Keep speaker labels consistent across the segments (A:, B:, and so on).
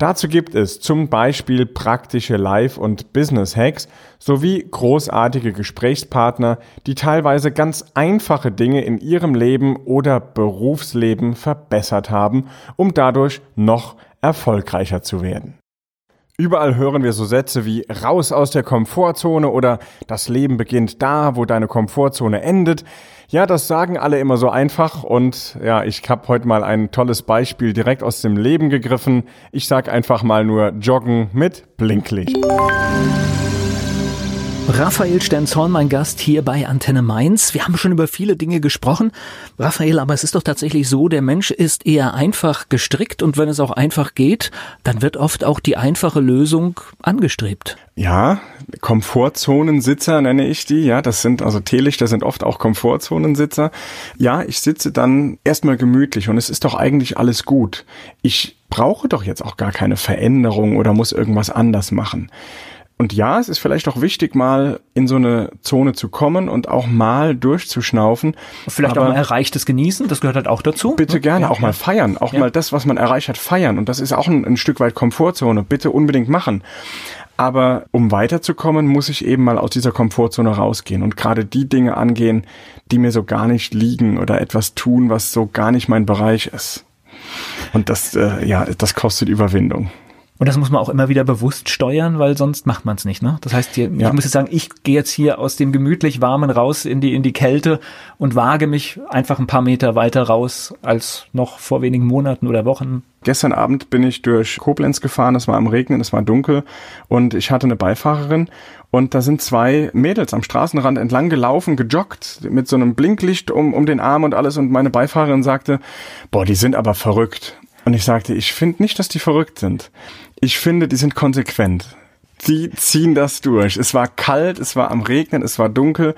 A: Dazu gibt es zum Beispiel praktische Live- und Business-Hacks sowie großartige Gesprächspartner, die teilweise ganz einfache Dinge in ihrem Leben oder Berufsleben verbessert haben, um dadurch noch erfolgreicher zu werden. Überall hören wir so Sätze wie raus aus der Komfortzone oder das Leben beginnt da, wo deine Komfortzone endet. Ja, das sagen alle immer so einfach und ja, ich habe heute mal ein tolles Beispiel direkt aus dem Leben gegriffen. Ich sag einfach mal nur Joggen mit Blinklicht.
B: Raphael Stenzhorn, mein Gast hier bei Antenne Mainz. Wir haben schon über viele Dinge gesprochen. Raphael, aber es ist doch tatsächlich so, der Mensch ist eher einfach gestrickt und wenn es auch einfach geht, dann wird oft auch die einfache Lösung angestrebt.
A: Ja, Komfortzonensitzer nenne ich die. Ja, das sind also Teelichter sind oft auch Komfortzonensitzer. Ja, ich sitze dann erstmal gemütlich und es ist doch eigentlich alles gut. Ich brauche doch jetzt auch gar keine Veränderung oder muss irgendwas anders machen. Und ja, es ist vielleicht auch wichtig, mal in so eine Zone zu kommen und auch mal durchzuschnaufen.
B: Vielleicht auch mal erreichtes genießen, das gehört halt auch dazu.
A: Bitte gerne, ja, auch mal feiern, auch ja. mal das, was man erreicht hat, feiern. Und das ist auch ein, ein Stück weit Komfortzone. Bitte unbedingt machen. Aber um weiterzukommen, muss ich eben mal aus dieser Komfortzone rausgehen und gerade die Dinge angehen, die mir so gar nicht liegen oder etwas tun, was so gar nicht mein Bereich ist. Und das, äh, ja, das kostet Überwindung.
B: Und das muss man auch immer wieder bewusst steuern, weil sonst macht man es nicht. Ne? Das heißt, hier, ja. ich muss jetzt sagen, ich gehe jetzt hier aus dem gemütlich warmen raus in die in die Kälte und wage mich einfach ein paar Meter weiter raus als noch vor wenigen Monaten oder Wochen.
A: Gestern Abend bin ich durch Koblenz gefahren, es war am Regnen, es war dunkel und ich hatte eine Beifahrerin und da sind zwei Mädels am Straßenrand entlang gelaufen, gejoggt mit so einem Blinklicht um, um den Arm und alles und meine Beifahrerin sagte, boah, die sind aber verrückt. Und ich sagte, ich finde nicht, dass die verrückt sind. Ich finde, die sind konsequent. Die ziehen das durch. Es war kalt, es war am Regnen, es war dunkel,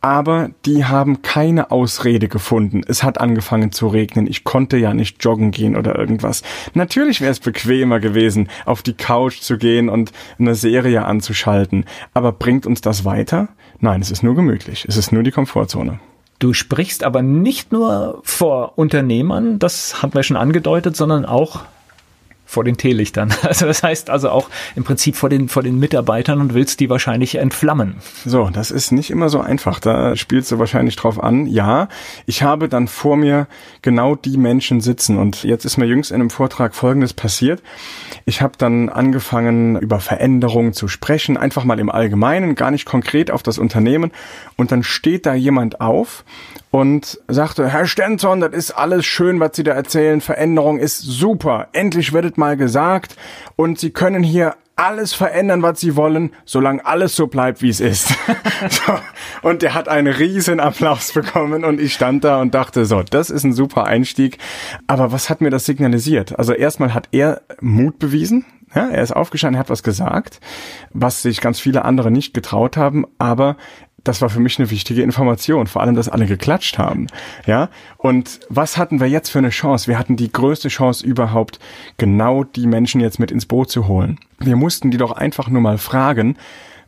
A: aber die haben keine Ausrede gefunden. Es hat angefangen zu regnen. Ich konnte ja nicht joggen gehen oder irgendwas. Natürlich wäre es bequemer gewesen, auf die Couch zu gehen und eine Serie anzuschalten. Aber bringt uns das weiter? Nein, es ist nur gemütlich. Es ist nur die Komfortzone.
B: Du sprichst aber nicht nur vor Unternehmern, das haben wir schon angedeutet, sondern auch vor den Teelichtern. Also das heißt also auch im Prinzip vor den, vor den Mitarbeitern und willst die wahrscheinlich entflammen.
A: So, das ist nicht immer so einfach. Da spielst du wahrscheinlich drauf an. Ja, ich habe dann vor mir genau die Menschen sitzen. Und jetzt ist mir jüngst in einem Vortrag Folgendes passiert. Ich habe dann angefangen, über Veränderungen zu sprechen, einfach mal im Allgemeinen, gar nicht konkret auf das Unternehmen. Und dann steht da jemand auf und sagte, Herr Stenzon, das ist alles schön, was Sie da erzählen. Veränderung ist super. Endlich wird mal gesagt. Und Sie können hier alles verändern, was sie wollen, solange alles so bleibt, wie es ist. so. Und er hat einen riesen Applaus bekommen und ich stand da und dachte, so, das ist ein super Einstieg. Aber was hat mir das signalisiert? Also erstmal hat er Mut bewiesen. Ja, er ist aufgestanden, er hat was gesagt, was sich ganz viele andere nicht getraut haben, aber das war für mich eine wichtige Information, vor allem, dass alle geklatscht haben. Ja, und was hatten wir jetzt für eine Chance? Wir hatten die größte Chance überhaupt, genau die Menschen jetzt mit ins Boot zu holen. Wir mussten die doch einfach nur mal fragen,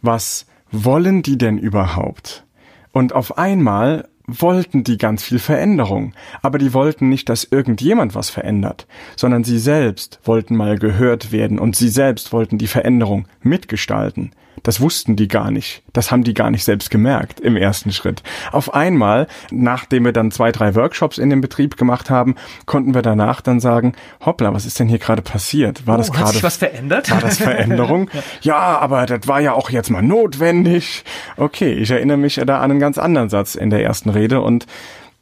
A: was wollen die denn überhaupt? Und auf einmal wollten die ganz viel Veränderung, aber die wollten nicht, dass irgendjemand was verändert, sondern sie selbst wollten mal gehört werden und sie selbst wollten die Veränderung mitgestalten. Das wussten die gar nicht. Das haben die gar nicht selbst gemerkt im ersten Schritt. Auf einmal, nachdem wir dann zwei, drei Workshops in dem Betrieb gemacht haben, konnten wir danach dann sagen, hoppla, was ist denn hier gerade passiert? War oh, das gerade
B: was verändert?
A: War das Veränderung? ja, aber das war ja auch jetzt mal notwendig. Okay, ich erinnere mich da an einen ganz anderen Satz in der ersten Rede und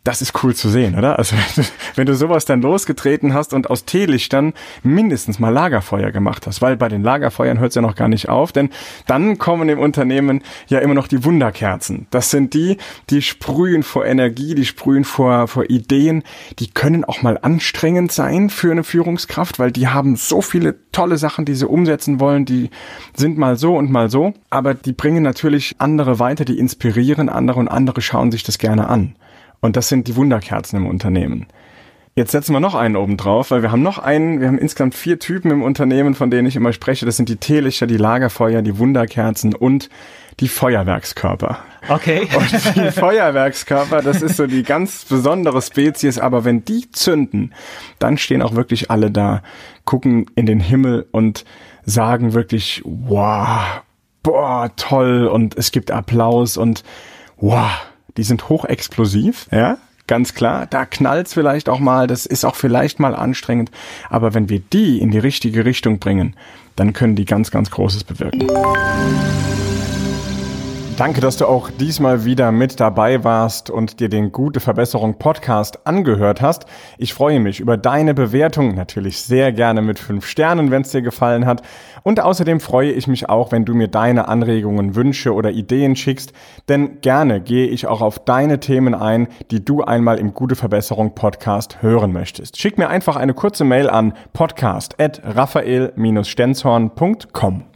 A: das ist cool zu sehen, oder? Also wenn du sowas dann losgetreten hast und aus Teelichtern mindestens mal Lagerfeuer gemacht hast, weil bei den Lagerfeuern hört es ja noch gar nicht auf, denn dann kommen im Unternehmen ja immer noch die Wunderkerzen. Das sind die, die sprühen vor Energie, die sprühen vor, vor Ideen, die können auch mal anstrengend sein für eine Führungskraft, weil die haben so viele tolle Sachen, die sie umsetzen wollen, die sind mal so und mal so, aber die bringen natürlich andere weiter, die inspirieren andere und andere schauen sich das gerne an. Und das sind die Wunderkerzen im Unternehmen. Jetzt setzen wir noch einen oben drauf, weil wir haben noch einen, wir haben insgesamt vier Typen im Unternehmen, von denen ich immer spreche. Das sind die Teelichter, die Lagerfeuer, die Wunderkerzen und die Feuerwerkskörper.
B: Okay.
A: Und die Feuerwerkskörper, das ist so die ganz besondere Spezies, aber wenn die zünden, dann stehen auch wirklich alle da, gucken in den Himmel und sagen wirklich, wow, boah, toll und es gibt Applaus und wow, die sind hochexplosiv, ja, ganz klar. Da knallt's vielleicht auch mal, das ist auch vielleicht mal anstrengend, aber wenn wir die in die richtige Richtung bringen, dann können die ganz, ganz Großes bewirken. Danke, dass du auch diesmal wieder mit dabei warst und dir den Gute Verbesserung Podcast angehört hast. Ich freue mich über deine Bewertung, natürlich sehr gerne mit fünf Sternen, wenn es dir gefallen hat. Und außerdem freue ich mich auch, wenn du mir deine Anregungen, Wünsche oder Ideen schickst, denn gerne gehe ich auch auf deine Themen ein, die du einmal im Gute Verbesserung Podcast hören möchtest. Schick mir einfach eine kurze Mail an podcast@raphael-stenzhorn.com.